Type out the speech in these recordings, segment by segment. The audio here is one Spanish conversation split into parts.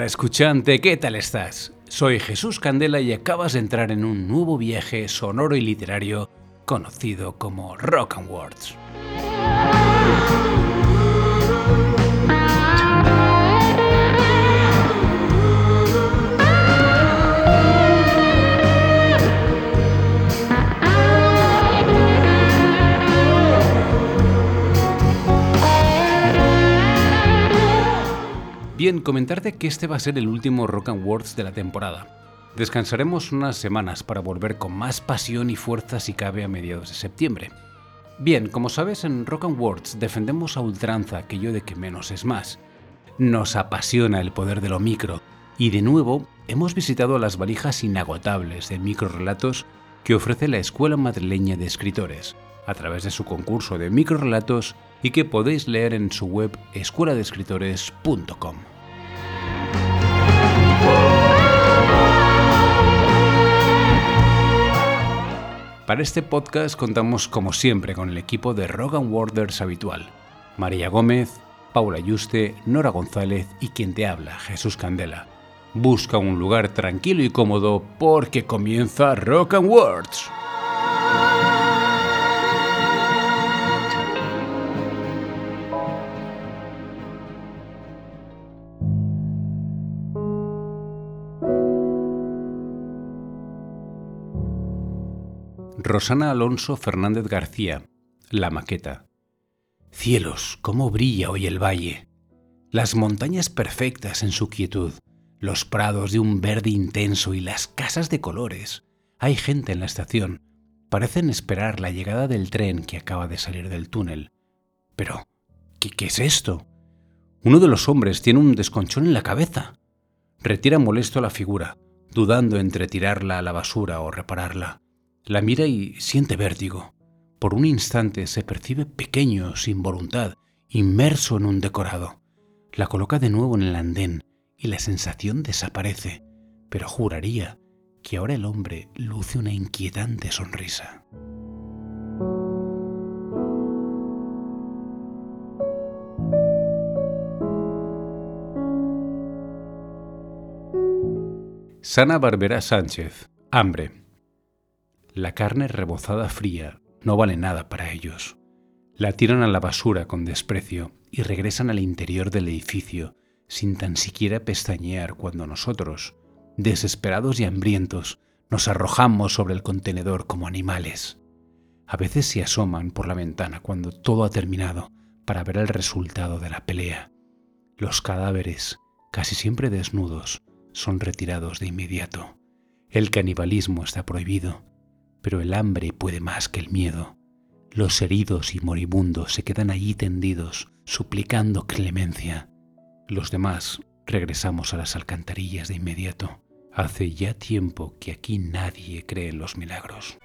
Hola escuchante, ¿qué tal estás? Soy Jesús Candela y acabas de entrar en un nuevo viaje sonoro y literario conocido como Rock and Words. Bien, comentarte que este va a ser el último Rock and Words de la temporada. Descansaremos unas semanas para volver con más pasión y fuerza si cabe a mediados de septiembre. Bien, como sabes, en Rock and Words defendemos a ultranza aquello de que menos es más. Nos apasiona el poder de lo micro y de nuevo hemos visitado las valijas inagotables de microrelatos que ofrece la Escuela Madrileña de Escritores a través de su concurso de microrelatos y que podéis leer en su web escueladescritores.com. Para este podcast contamos como siempre con el equipo de Rogan Warders habitual, María Gómez, Paula Yuste, Nora González y quien te habla, Jesús Candela. Busca un lugar tranquilo y cómodo porque comienza Rock and Words. Rosana Alonso Fernández García, La Maqueta. Cielos, cómo brilla hoy el valle. Las montañas perfectas en su quietud, los prados de un verde intenso y las casas de colores. Hay gente en la estación. Parecen esperar la llegada del tren que acaba de salir del túnel. Pero, ¿qué, es esto? Uno de los hombres tiene un desconchón en la cabeza. Retira molesto la figura, dudando entre tirarla a la basura o repararla. La mira y siente vértigo. Por un instante se percibe pequeño, sin voluntad, inmerso en un decorado. La coloca de nuevo en el andén y la sensación desaparece, pero juraría que ahora el hombre luce una inquietante sonrisa. Sana Barbera Sánchez, Hambre. La carne rebozada fría no vale nada para ellos. La tiran a la basura con desprecio y regresan al interior del edificio sin tan siquiera pestañear cuando nosotros, desesperados y hambrientos, nos arrojamos sobre el contenedor como animales. A veces se asoman por la ventana cuando todo ha terminado para ver el resultado de la pelea. Los cadáveres, casi siempre desnudos, son retirados de inmediato. El canibalismo está prohibido pero el hambre puede más que el miedo. Los heridos y moribundos se quedan allí tendidos, suplicando clemencia. Los demás regresamos a las alcantarillas de inmediato. Hace ya tiempo que aquí nadie cree en los milagros.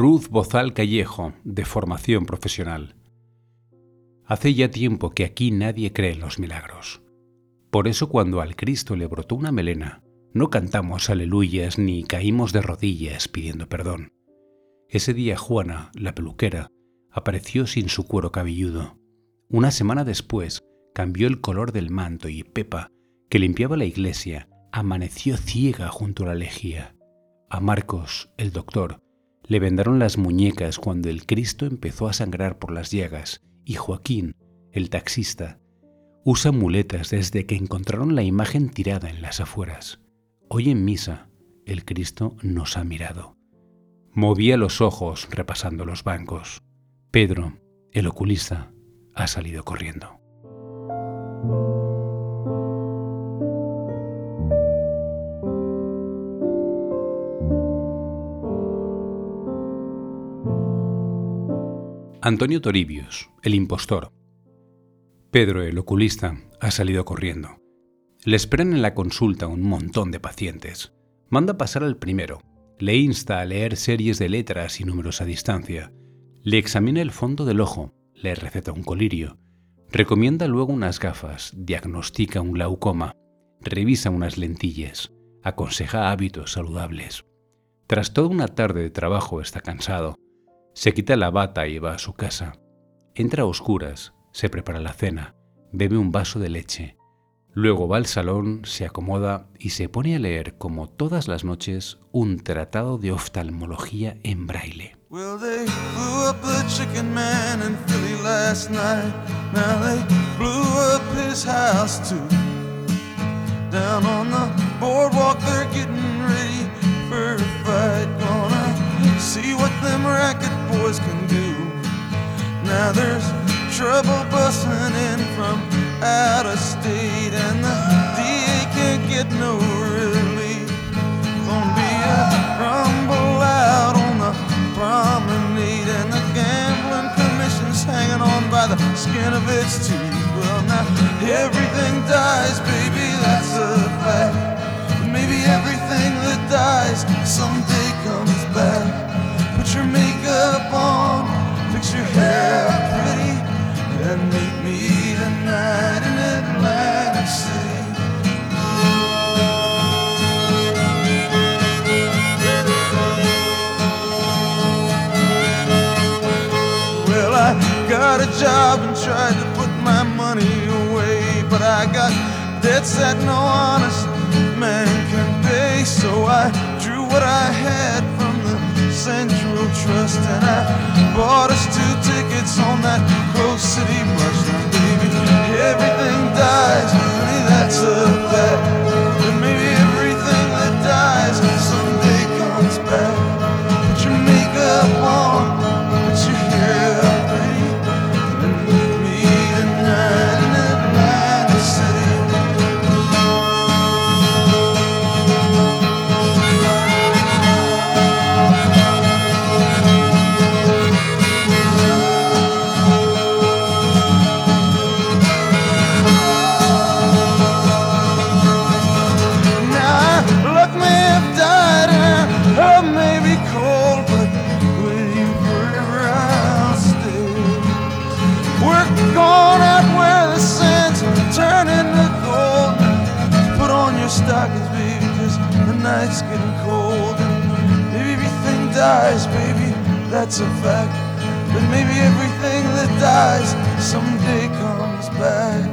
Ruth Bozal Callejo, de formación profesional. Hace ya tiempo que aquí nadie cree en los milagros. Por eso cuando al Cristo le brotó una melena, no cantamos aleluyas ni caímos de rodillas pidiendo perdón. Ese día Juana, la peluquera, apareció sin su cuero cabelludo. Una semana después cambió el color del manto y Pepa, que limpiaba la iglesia, amaneció ciega junto a la lejía. A Marcos, el doctor, le vendaron las muñecas cuando el Cristo empezó a sangrar por las llagas y Joaquín, el taxista, usa muletas desde que encontraron la imagen tirada en las afueras. Hoy en misa, el Cristo nos ha mirado. Movía los ojos repasando los bancos. Pedro, el oculista, ha salido corriendo. Antonio Toribius, el impostor. Pedro, el oculista, ha salido corriendo. Le esperan en la consulta un montón de pacientes. Manda pasar al primero. Le insta a leer series de letras y números a distancia. Le examina el fondo del ojo. Le receta un colirio. Recomienda luego unas gafas. Diagnostica un glaucoma. Revisa unas lentillas. Aconseja hábitos saludables. Tras toda una tarde de trabajo está cansado se quita la bata y va a su casa. Entra a oscuras, se prepara la cena, bebe un vaso de leche. Luego va al salón, se acomoda y se pone a leer, como todas las noches, un tratado de oftalmología en braille. See what them racket boys can do. Now there's trouble busting in from out of state, and the DA can't get no relief. Gonna be a rumble out on the promenade, and the gambling commission's hanging on by the skin of its teeth. Well, now everything dies, baby, that's a fact. Maybe everything that dies someday comes. Put your makeup on, fix your hair pretty, and meet me tonight in Atlantic City. Well, I got a job and tried to put my money away, but I got debts that no honest man can pay. So I drew what I had Central Trust, and I bought us two tickets on that Coast City bus. Now, baby, everything dies, honey, that's a fact. But maybe everything that dies someday comes back. Put your makeup on, dies, baby, that's a fact. But maybe everything that dies someday comes back.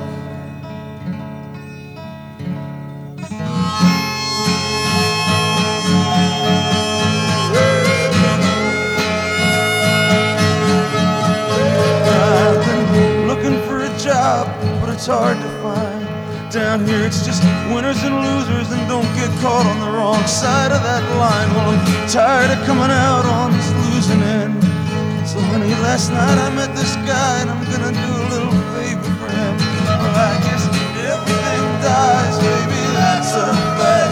I've been looking for a job, but it's hard to find. Down here, it's just winners and losers, and don't get caught on the wrong side of that line. Well, I'm tired of coming out on this losing end. So, honey, last night I met this guy, and I'm gonna do a little favor for him. Well, I guess everything dies, baby, that's a fact.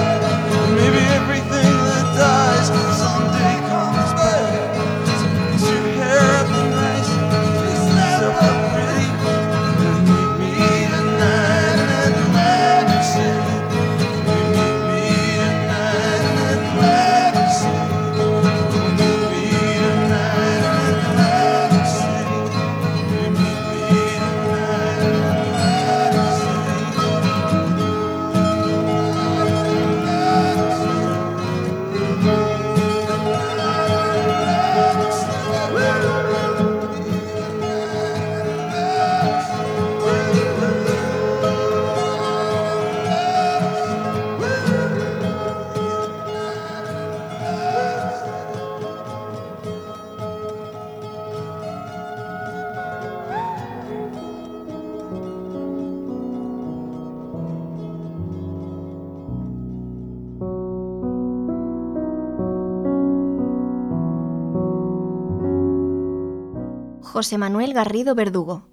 José Manuel Garrido Verdugo.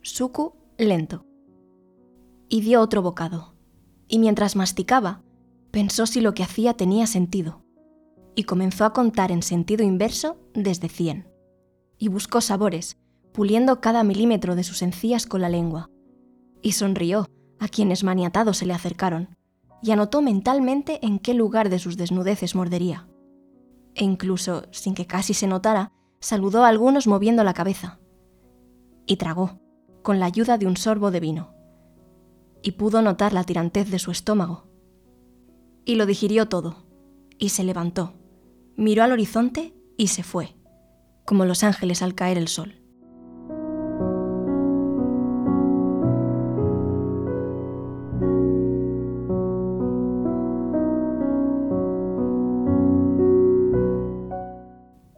Suku lento. Y dio otro bocado. Y mientras masticaba, pensó si lo que hacía tenía sentido. Y comenzó a contar en sentido inverso desde 100. Y buscó sabores, puliendo cada milímetro de sus encías con la lengua. Y sonrió a quienes maniatados se le acercaron, y anotó mentalmente en qué lugar de sus desnudeces mordería. E incluso, sin que casi se notara, saludó a algunos moviendo la cabeza. Y tragó, con la ayuda de un sorbo de vino. Y pudo notar la tirantez de su estómago. Y lo digirió todo, y se levantó, miró al horizonte y se fue, como los ángeles al caer el sol.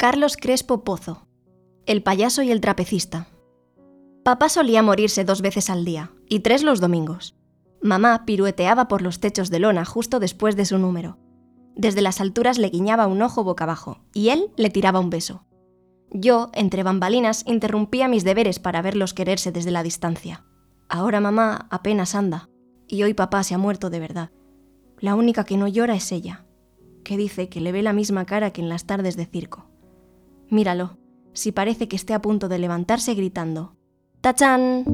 Carlos Crespo Pozo, el payaso y el trapecista. Papá solía morirse dos veces al día, y tres los domingos. Mamá pirueteaba por los techos de lona justo después de su número. Desde las alturas le guiñaba un ojo boca abajo, y él le tiraba un beso. Yo, entre bambalinas, interrumpía mis deberes para verlos quererse desde la distancia. Ahora mamá apenas anda, y hoy papá se ha muerto de verdad. La única que no llora es ella, que dice que le ve la misma cara que en las tardes de circo. Míralo, si parece que esté a punto de levantarse gritando. ¡Tachan!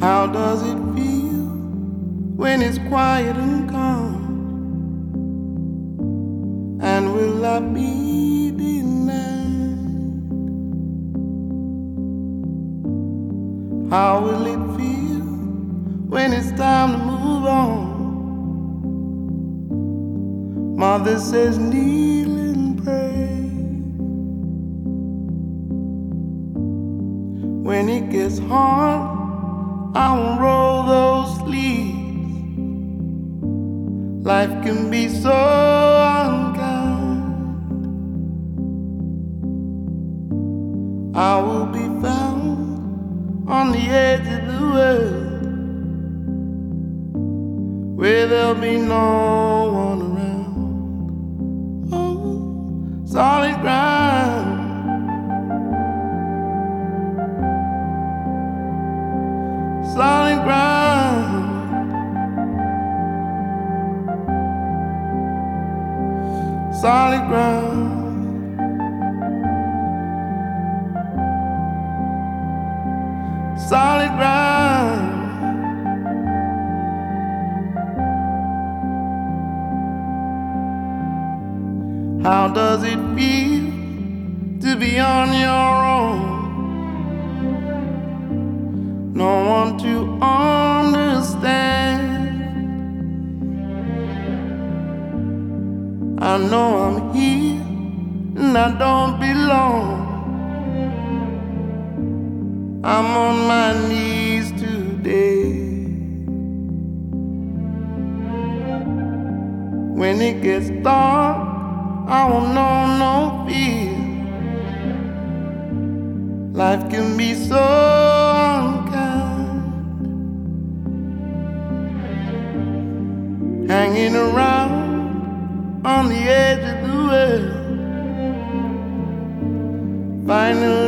How does it feel when it's quiet and calm? And will I be How will it feel when it's time to move on? Mother says, kneel and pray. When it gets hard, I will roll those sleeves. Life can be so unkind. I will on the edge of the world where there'll be no one around. Oh, solid ground. solid ground. Solid ground. How does it feel to be on your own? no one to understand. I know I'm here and I don't belong. I'm on my knees today. When it gets dark, I won't know no fear. Life can be so unkind. hanging around on the edge of the world. Finally,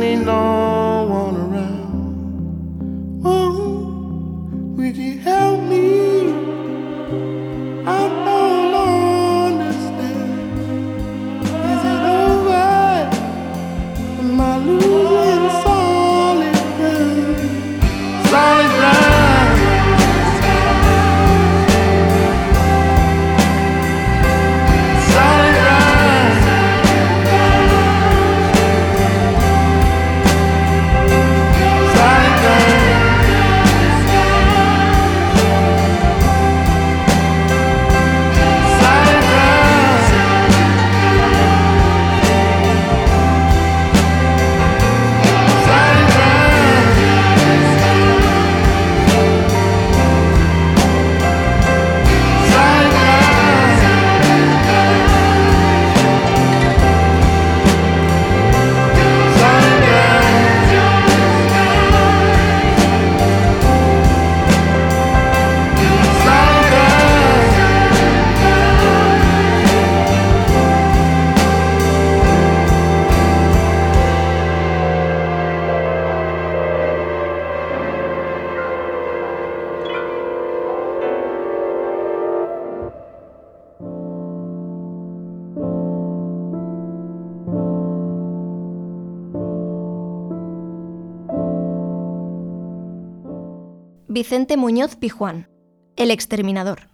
Vicente Muñoz Pijuán, el exterminador,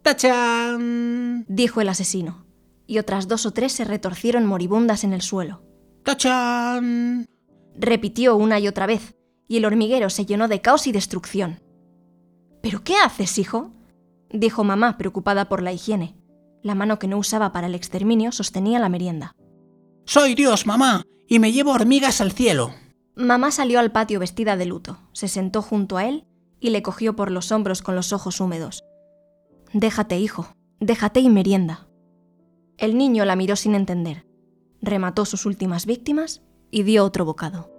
¡Tachán! dijo el asesino, y otras dos o tres se retorcieron moribundas en el suelo. ¡Tachán! Repitió una y otra vez, y el hormiguero se llenó de caos y destrucción. ¿Pero qué haces, hijo? dijo mamá, preocupada por la higiene. La mano que no usaba para el exterminio sostenía la merienda. Soy Dios, mamá, y me llevo hormigas al cielo. Mamá salió al patio vestida de luto, se sentó junto a él y le cogió por los hombros con los ojos húmedos. Déjate, hijo, déjate y merienda. El niño la miró sin entender, remató sus últimas víctimas y dio otro bocado.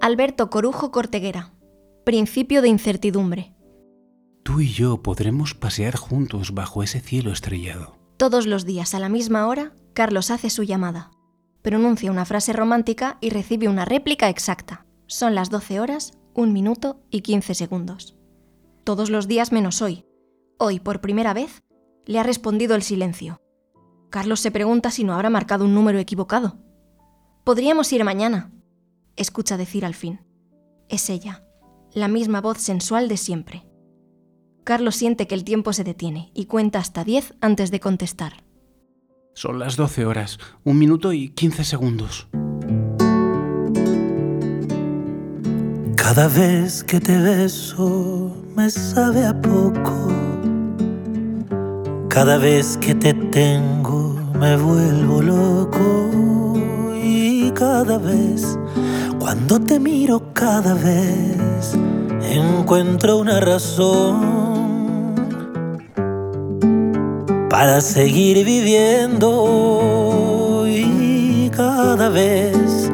Alberto Corujo Corteguera. Principio de incertidumbre. Tú y yo podremos pasear juntos bajo ese cielo estrellado. Todos los días a la misma hora, Carlos hace su llamada. Pronuncia una frase romántica y recibe una réplica exacta. Son las 12 horas, 1 minuto y 15 segundos. Todos los días menos hoy. Hoy, por primera vez, le ha respondido el silencio. Carlos se pregunta si no habrá marcado un número equivocado. Podríamos ir mañana, escucha decir al fin. Es ella, la misma voz sensual de siempre. Carlos siente que el tiempo se detiene y cuenta hasta 10 antes de contestar. Son las 12 horas, 1 minuto y 15 segundos. Cada vez que te beso me sabe a poco. Cada vez que te tengo me vuelvo loco. Cada vez, cuando te miro, cada vez encuentro una razón para seguir viviendo. Y cada vez,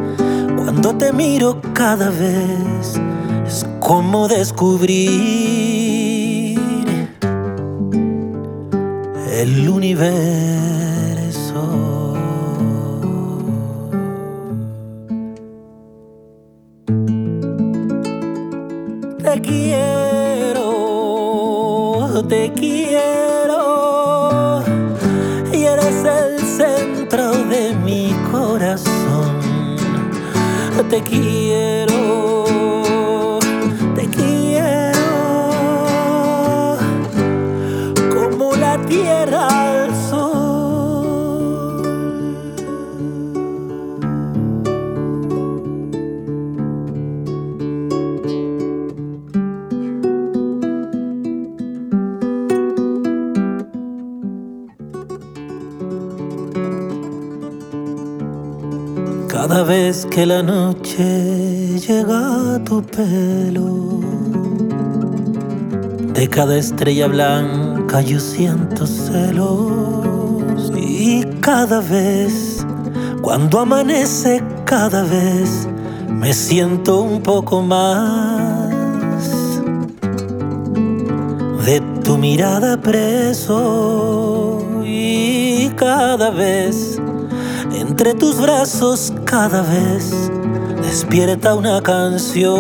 cuando te miro, cada vez es como descubrir el universo. Te quiero, y eres el centro de mi corazón. Te quiero, Cada vez que la noche llega a tu pelo, de cada estrella blanca yo siento celos. Y cada vez, cuando amanece, cada vez me siento un poco más de tu mirada preso. Y cada vez entre tus brazos cada vez despierta una canción.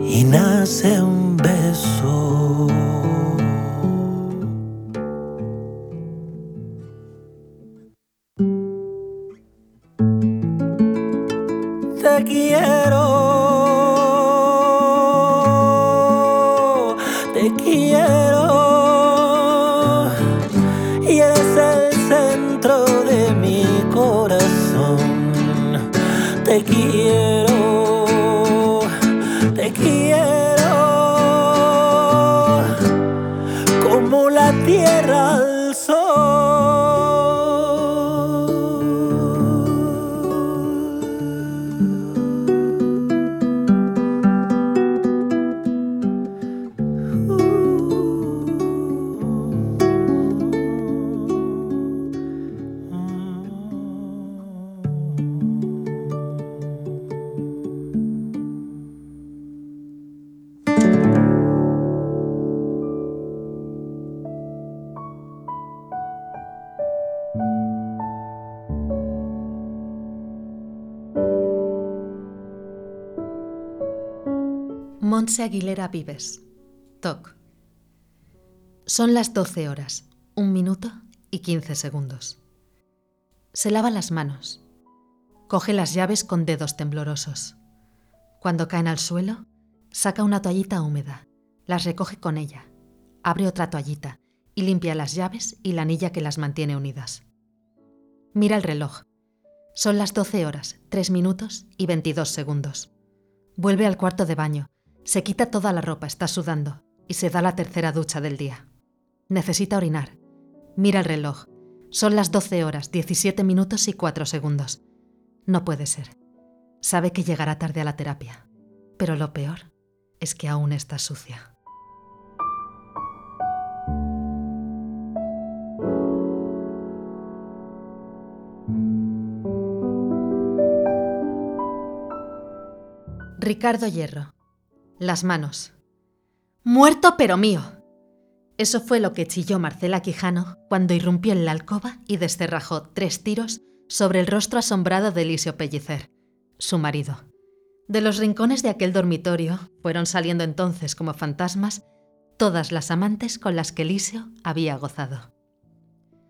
Y nace un Montse Aguilera Vives. Toc. Son las 12 horas, un minuto y 15 segundos. Se lava las manos. Coge las llaves con dedos temblorosos. Cuando caen al suelo, saca una toallita húmeda, las recoge con ella, abre otra toallita y limpia las llaves y la anilla que las mantiene unidas. Mira el reloj. Son las 12 horas, 3 minutos y 22 segundos. Vuelve al cuarto de baño, se quita toda la ropa, está sudando, y se da la tercera ducha del día. Necesita orinar. Mira el reloj. Son las 12 horas, 17 minutos y 4 segundos. No puede ser. Sabe que llegará tarde a la terapia. Pero lo peor es que aún está sucia. Ricardo Hierro. Las manos. Muerto pero mío. Eso fue lo que chilló Marcela Quijano cuando irrumpió en la alcoba y descerrajó tres tiros sobre el rostro asombrado de Elisio Pellicer, su marido. De los rincones de aquel dormitorio fueron saliendo entonces como fantasmas todas las amantes con las que Elisio había gozado.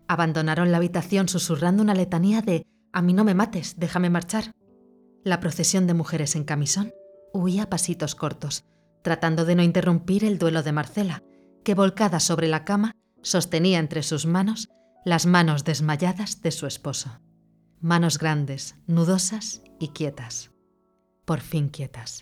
Abandonaron la habitación susurrando una letanía de A mí no me mates, déjame marchar. La procesión de mujeres en camisón huía a pasitos cortos, tratando de no interrumpir el duelo de Marcela, que volcada sobre la cama sostenía entre sus manos las manos desmayadas de su esposo. Manos grandes, nudosas y quietas. Por fin quietas.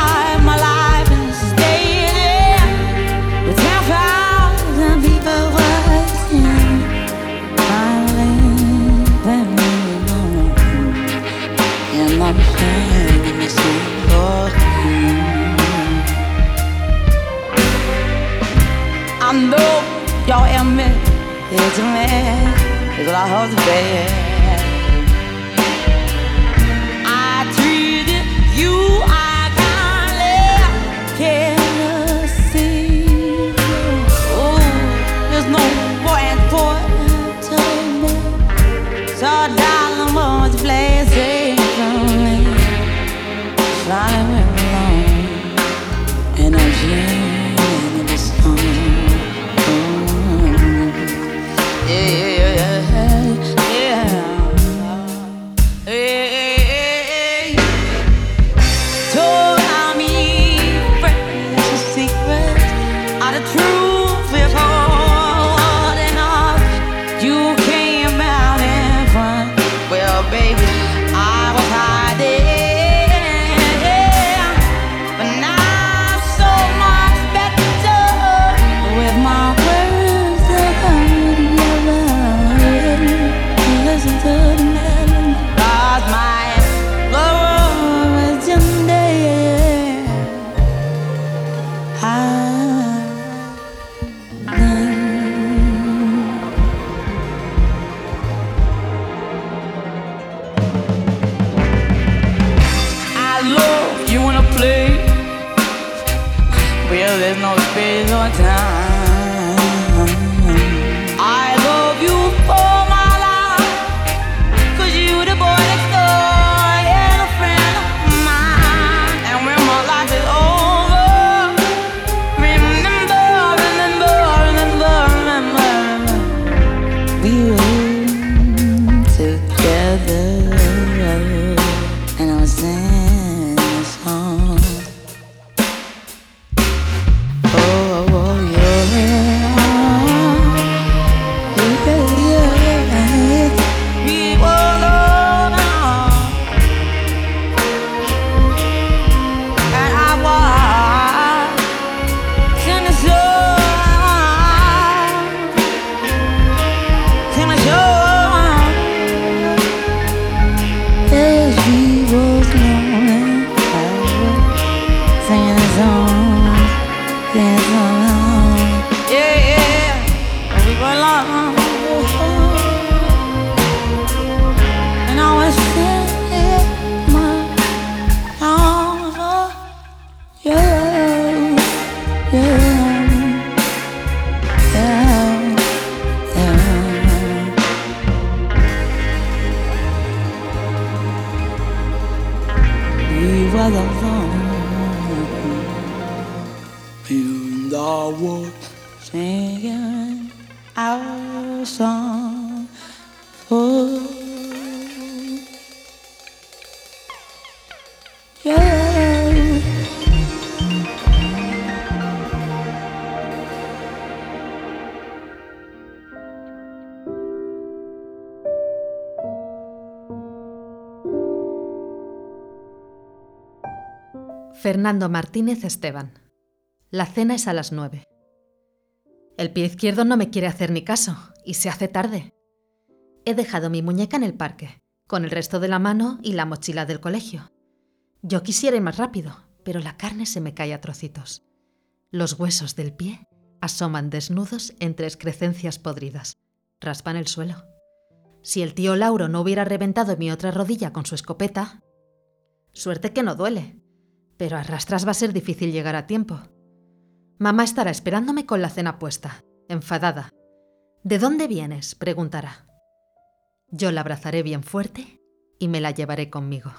y'all am me, it's a man, is what I Fernando Martínez Esteban. La cena es a las nueve. El pie izquierdo no me quiere hacer ni caso, y se hace tarde. He dejado mi muñeca en el parque, con el resto de la mano y la mochila del colegio. Yo quisiera ir más rápido, pero la carne se me cae a trocitos. Los huesos del pie asoman desnudos entre excrecencias podridas. Raspan el suelo. Si el tío Lauro no hubiera reventado mi otra rodilla con su escopeta... Suerte que no duele, pero a rastras va a ser difícil llegar a tiempo. Mamá estará esperándome con la cena puesta, enfadada. ¿De dónde vienes? preguntará. Yo la abrazaré bien fuerte y me la llevaré conmigo.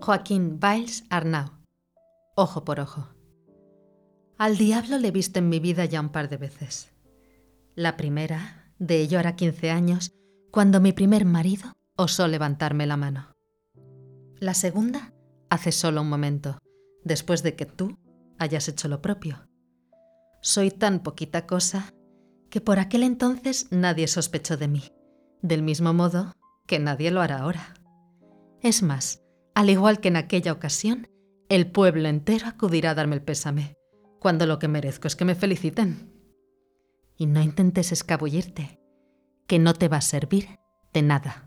Joaquín Biles Arnau. Ojo por ojo. Al diablo le he visto en mi vida ya un par de veces. La primera, de ello hará 15 años, cuando mi primer marido osó levantarme la mano. La segunda, hace solo un momento, después de que tú hayas hecho lo propio. Soy tan poquita cosa que por aquel entonces nadie sospechó de mí, del mismo modo que nadie lo hará ahora. Es más, al igual que en aquella ocasión, el pueblo entero acudirá a darme el pésame, cuando lo que merezco es que me feliciten. Y no intentes escabullirte, que no te va a servir de nada.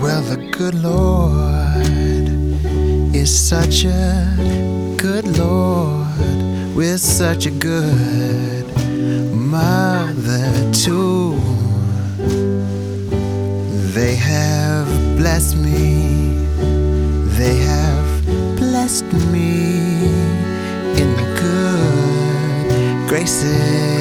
Well, the good Lord is such a good Lord with such a good mother, too. They have blessed me, they have blessed me in the good graces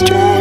a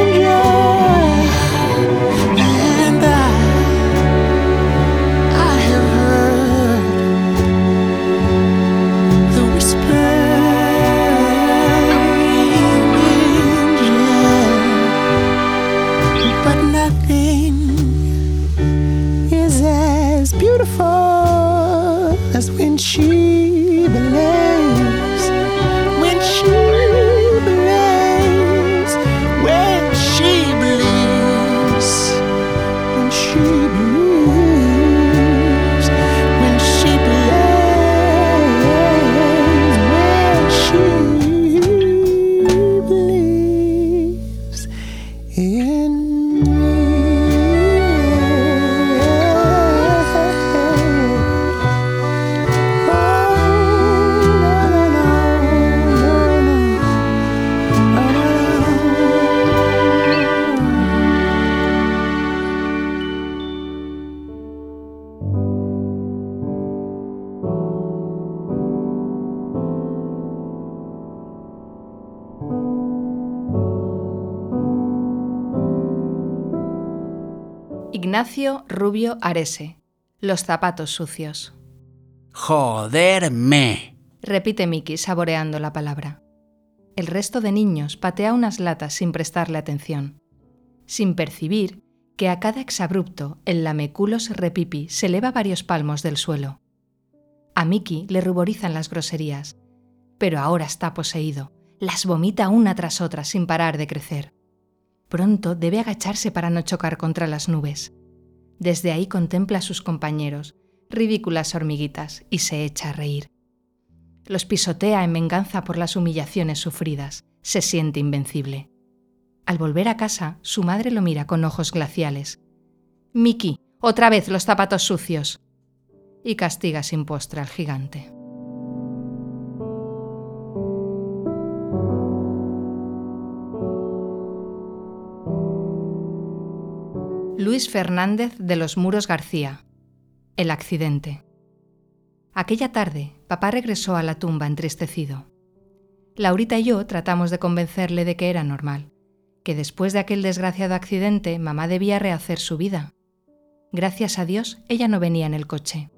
Rubio Arese. Los zapatos sucios. Joderme. Repite Miki saboreando la palabra. El resto de niños patea unas latas sin prestarle atención, sin percibir que a cada exabrupto el lameculos repipi se eleva varios palmos del suelo. A Miki le ruborizan las groserías, pero ahora está poseído, las vomita una tras otra sin parar de crecer. Pronto debe agacharse para no chocar contra las nubes. Desde ahí contempla a sus compañeros, ridículas hormiguitas, y se echa a reír. Los pisotea en venganza por las humillaciones sufridas. Se siente invencible. Al volver a casa, su madre lo mira con ojos glaciales. Miki, otra vez los zapatos sucios. Y castiga sin postre al gigante. Luis Fernández de los Muros García. El accidente. Aquella tarde, papá regresó a la tumba entristecido. Laurita y yo tratamos de convencerle de que era normal, que después de aquel desgraciado accidente mamá debía rehacer su vida. Gracias a Dios, ella no venía en el coche.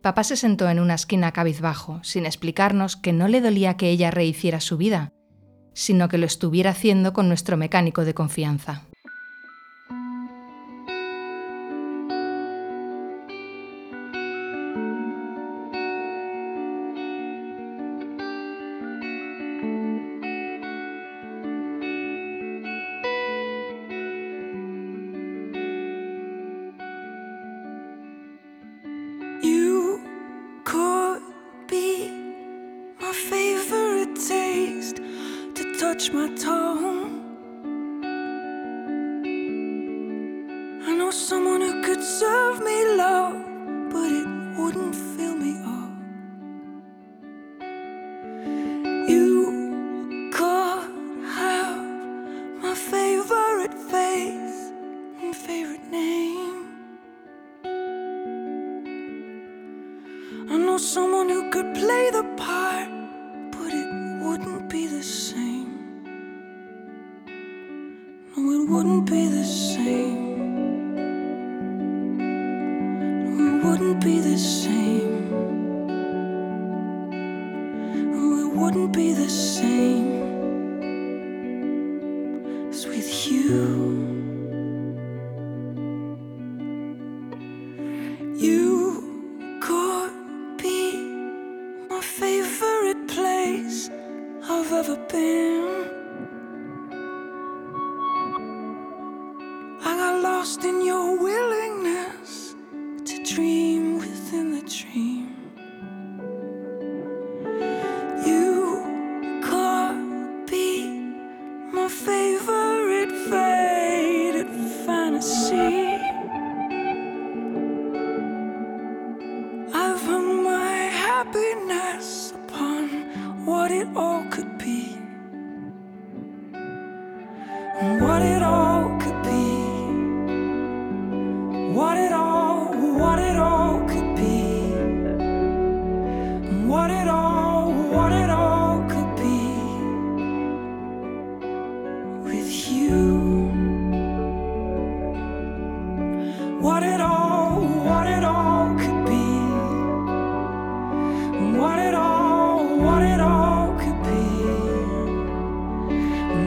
Papá se sentó en una esquina cabizbajo, sin explicarnos que no le dolía que ella rehiciera su vida, sino que lo estuviera haciendo con nuestro mecánico de confianza. life.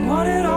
What it all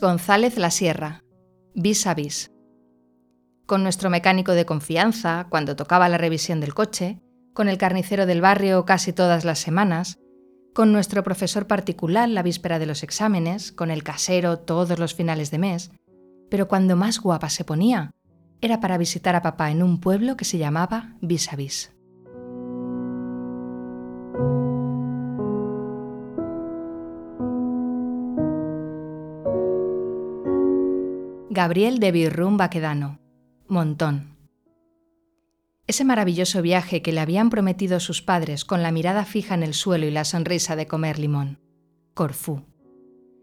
González La Sierra, vis a vis. Con nuestro mecánico de confianza, cuando tocaba la revisión del coche, con el carnicero del barrio casi todas las semanas, con nuestro profesor particular la víspera de los exámenes, con el casero todos los finales de mes, pero cuando más guapa se ponía, era para visitar a papá en un pueblo que se llamaba Vis a Vis. Gabriel de Birrún Baquedano, Montón. Ese maravilloso viaje que le habían prometido sus padres con la mirada fija en el suelo y la sonrisa de comer limón. Corfú.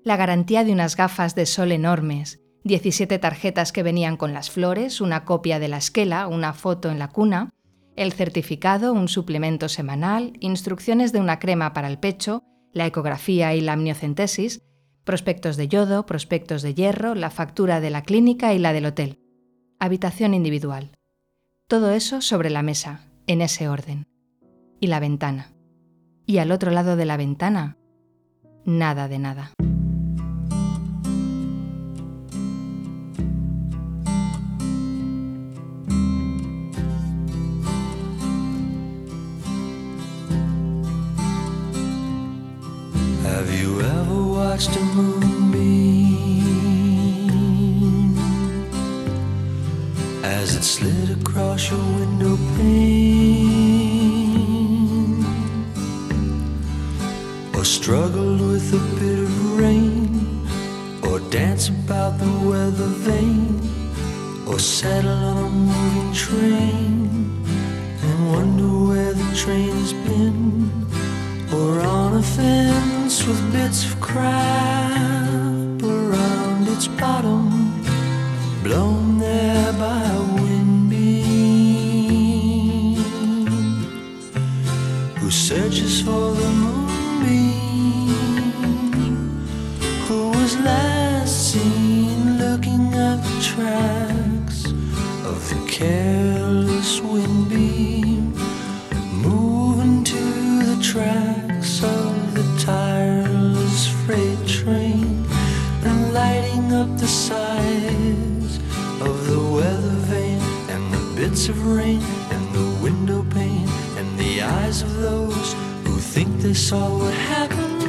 La garantía de unas gafas de sol enormes, 17 tarjetas que venían con las flores, una copia de la esquela, una foto en la cuna, el certificado, un suplemento semanal, instrucciones de una crema para el pecho, la ecografía y la amniocentesis, prospectos de yodo, prospectos de hierro, la factura de la clínica y la del hotel. Habitación individual. Todo eso sobre la mesa, en ese orden. Y la ventana. Y al otro lado de la ventana, nada de nada. Have you ever watched a moonbeam as it slid across your window pane? Or struggled with a bit of rain? Or dance about the weather vane? Or settle on a moving train and wonder where the train has been? Or on a fence with bits of crap around its bottom, blown the of rain and the window pane and the eyes of those who think they saw what happened.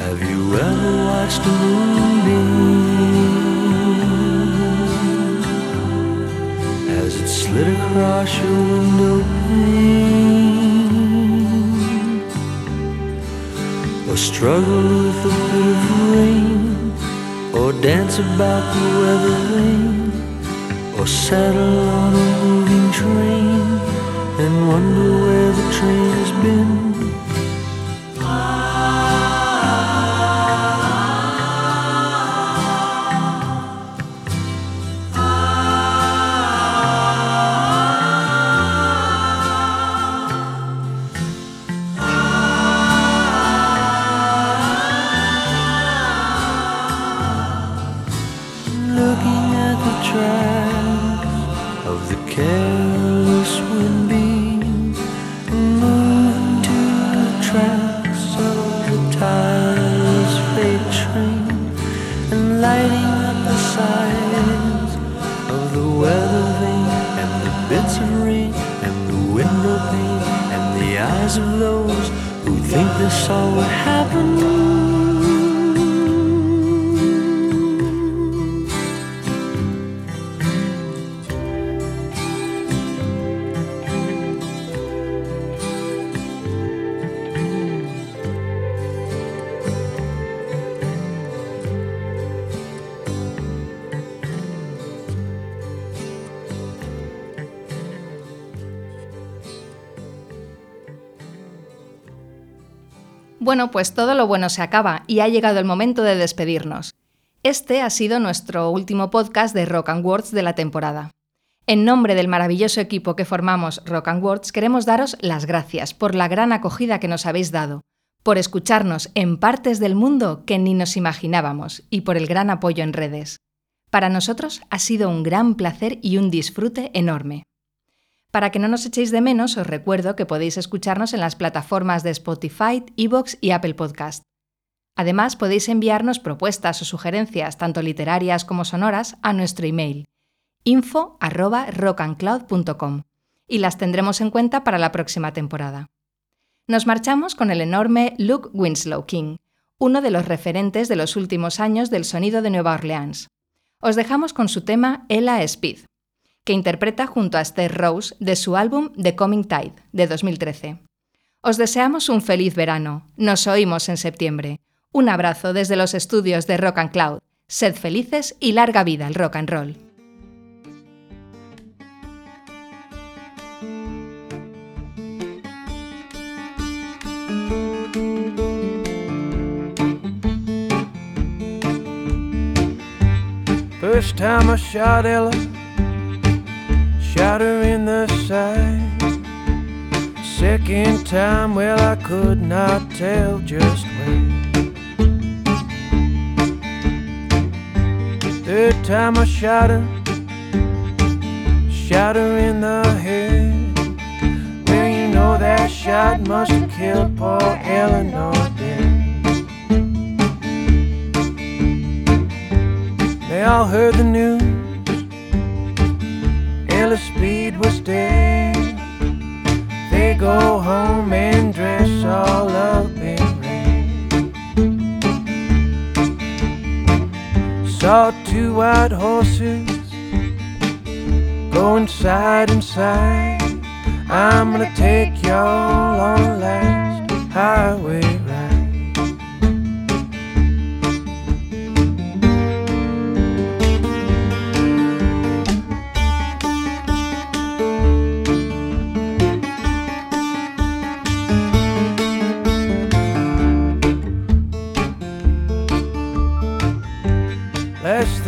Have you ever watched a moonbeam as it slid across your window pane? Or struggle with a bit rain? Or dance about the weather vane? Or settle on a moving train and wonder where the train Bueno, pues todo lo bueno se acaba y ha llegado el momento de despedirnos. Este ha sido nuestro último podcast de Rock and Words de la temporada. En nombre del maravilloso equipo que formamos Rock and Words, queremos daros las gracias por la gran acogida que nos habéis dado, por escucharnos en partes del mundo que ni nos imaginábamos y por el gran apoyo en redes. Para nosotros ha sido un gran placer y un disfrute enorme. Para que no nos echéis de menos, os recuerdo que podéis escucharnos en las plataformas de Spotify, Evox y Apple Podcast. Además, podéis enviarnos propuestas o sugerencias, tanto literarias como sonoras, a nuestro email info@rockandcloud.com y las tendremos en cuenta para la próxima temporada. Nos marchamos con el enorme Luke Winslow King, uno de los referentes de los últimos años del sonido de Nueva Orleans. Os dejamos con su tema Ella Speed, que interpreta junto a Esther Rose de su álbum The Coming Tide de 2013. Os deseamos un feliz verano. Nos oímos en septiembre. Un abrazo desde los estudios de Rock and Cloud. Sed felices y larga vida al rock and roll. In the side. Second time, well, I could not tell just when. Third time I shot her in the head. Well, you know that shot must have killed poor Eleanor dead. They all heard the news. Ella Speed was dead. They go home and dress all up in red. Saw two white horses going side and side. I'm gonna take y'all on last highway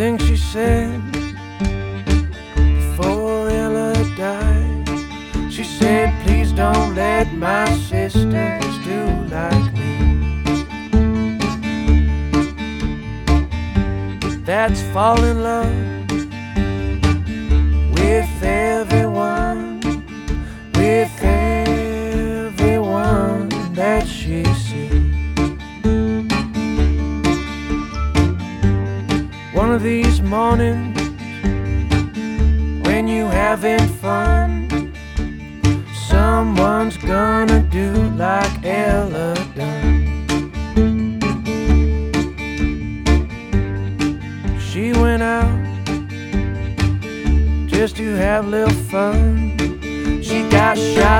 Thing she said before Ella died, she said, Please don't let my sisters do like me. That's fall in love with everyone, mornings when you having fun, someone's gonna do like Ella done. She went out just to have a little fun. She got shot